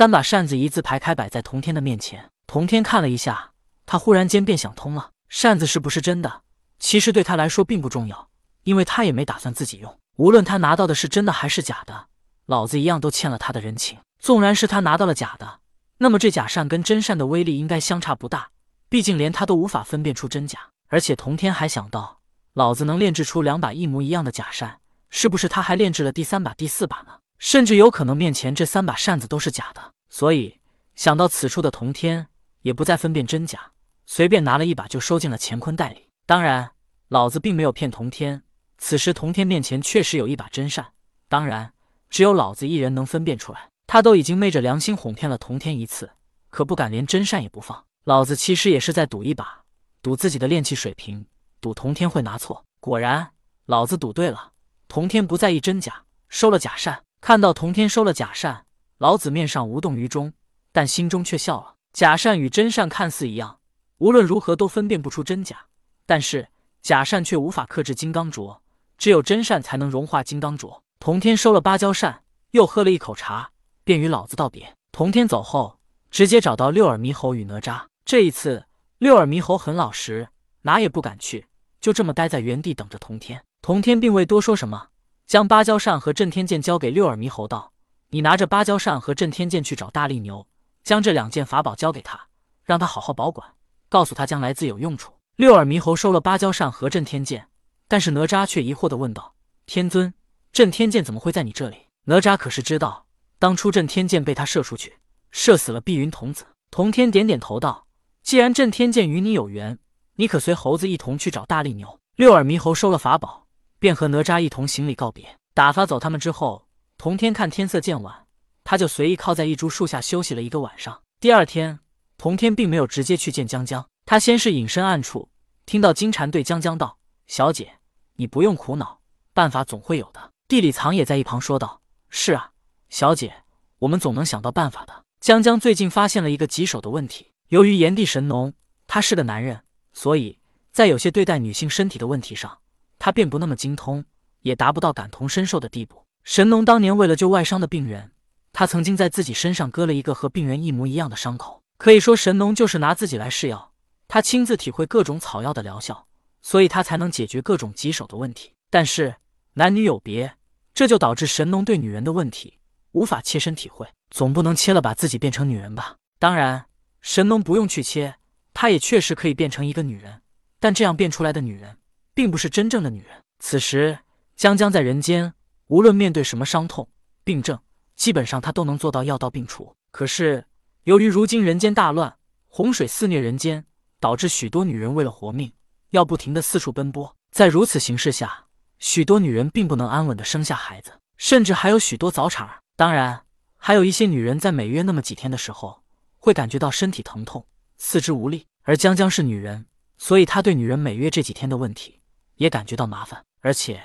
三把扇子一字排开摆在童天的面前。童天看了一下，他忽然间便想通了：扇子是不是真的，其实对他来说并不重要，因为他也没打算自己用。无论他拿到的是真的还是假的，老子一样都欠了他的人情。纵然是他拿到了假的，那么这假扇跟真扇的威力应该相差不大，毕竟连他都无法分辨出真假。而且童天还想到，老子能炼制出两把一模一样的假扇，是不是他还炼制了第三把、第四把呢？甚至有可能面前这三把扇子都是假的。所以想到此处的童天也不再分辨真假，随便拿了一把就收进了乾坤袋里。当然，老子并没有骗童天。此时，童天面前确实有一把真扇，当然，只有老子一人能分辨出来。他都已经昧着良心哄骗了童天一次，可不敢连真扇也不放。老子其实也是在赌一把，赌自己的炼气水平，赌童天会拿错。果然，老子赌对了，童天不在意真假，收了假扇。看到童天收了假扇，老子面上无动于衷，但心中却笑了。假扇与真扇看似一样，无论如何都分辨不出真假，但是假扇却无法克制金刚镯。只有真善才能融化金刚镯。童天收了芭蕉扇，又喝了一口茶，便与老子道别。童天走后，直接找到六耳猕猴与哪吒。这一次，六耳猕猴很老实，哪也不敢去，就这么待在原地等着童天。童天并未多说什么，将芭蕉扇和震天剑交给六耳猕猴，道：“你拿着芭蕉扇和震天剑去找大力牛，将这两件法宝交给他，让他好好保管，告诉他将来自有用处。”六耳猕猴收了芭蕉扇和震天剑。但是哪吒却疑惑地问道：“天尊，震天剑怎么会在你这里？”哪吒可是知道，当初震天剑被他射出去，射死了碧云童子。童天点点头道：“既然震天剑与你有缘，你可随猴子一同去找大力牛。”六耳猕猴收了法宝，便和哪吒一同行礼告别。打发走他们之后，童天看天色渐晚，他就随意靠在一株树下休息了一个晚上。第二天，童天并没有直接去见江江，他先是隐身暗处，听到金蝉对江江道：“小姐。”你不用苦恼，办法总会有的。地里藏也在一旁说道：“是啊，小姐，我们总能想到办法的。”江江最近发现了一个棘手的问题，由于炎帝神农他是个男人，所以在有些对待女性身体的问题上，他便不那么精通，也达不到感同身受的地步。神农当年为了救外伤的病人，他曾经在自己身上割了一个和病人一模一样的伤口，可以说神农就是拿自己来试药，他亲自体会各种草药的疗效。所以他才能解决各种棘手的问题，但是男女有别，这就导致神农对女人的问题无法切身体会。总不能切了把自己变成女人吧？当然，神农不用去切，他也确实可以变成一个女人，但这样变出来的女人并不是真正的女人。此时，江江在人间，无论面对什么伤痛、病症，基本上她都能做到药到病除。可是，由于如今人间大乱，洪水肆虐人间，导致许多女人为了活命。要不停的四处奔波，在如此形势下，许多女人并不能安稳的生下孩子，甚至还有许多早产儿。当然，还有一些女人在每月那么几天的时候，会感觉到身体疼痛、四肢无力。而江江是女人，所以她对女人每月这几天的问题也感觉到麻烦，而且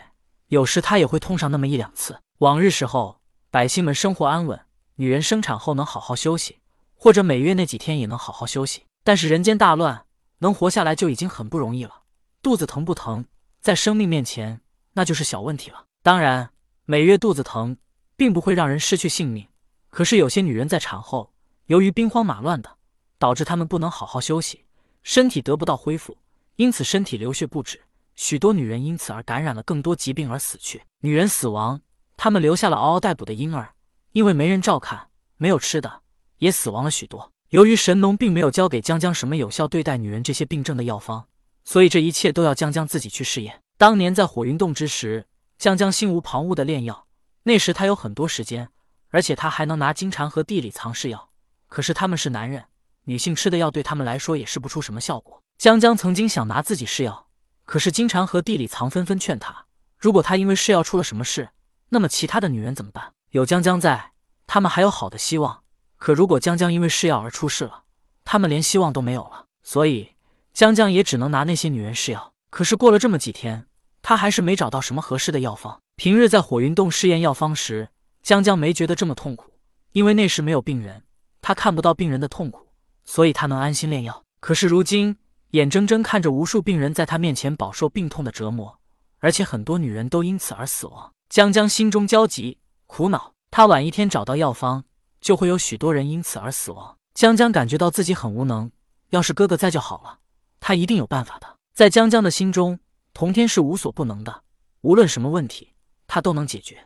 有时她也会痛上那么一两次。往日时候，百姓们生活安稳，女人生产后能好好休息，或者每月那几天也能好好休息。但是人间大乱。能活下来就已经很不容易了，肚子疼不疼，在生命面前那就是小问题了。当然，每月肚子疼并不会让人失去性命，可是有些女人在产后，由于兵荒马乱的，导致她们不能好好休息，身体得不到恢复，因此身体流血不止，许多女人因此而感染了更多疾病而死去。女人死亡，她们留下了嗷嗷待哺的婴儿，因为没人照看，没有吃的，也死亡了许多。由于神农并没有教给江江什么有效对待女人这些病症的药方，所以这一切都要江江自己去试验。当年在火云洞之时，江江心无旁骛的炼药，那时他有很多时间，而且他还能拿金蝉和地里藏试药。可是他们是男人，女性吃的药对他们来说也试不出什么效果。江江曾经想拿自己试药，可是金蝉和地里藏纷纷劝他，如果他因为试药出了什么事，那么其他的女人怎么办？有江江在，他们还有好的希望。可如果江江因为试药而出事了，他们连希望都没有了。所以江江也只能拿那些女人试药。可是过了这么几天，他还是没找到什么合适的药方。平日在火云洞试验药方时，江江没觉得这么痛苦，因为那时没有病人，他看不到病人的痛苦，所以他能安心炼药。可是如今眼睁睁看着无数病人在他面前饱受病痛的折磨，而且很多女人都因此而死亡，江江心中焦急苦恼。他晚一天找到药方。就会有许多人因此而死亡。江江感觉到自己很无能，要是哥哥在就好了，他一定有办法的。在江江的心中，童天是无所不能的，无论什么问题，他都能解决。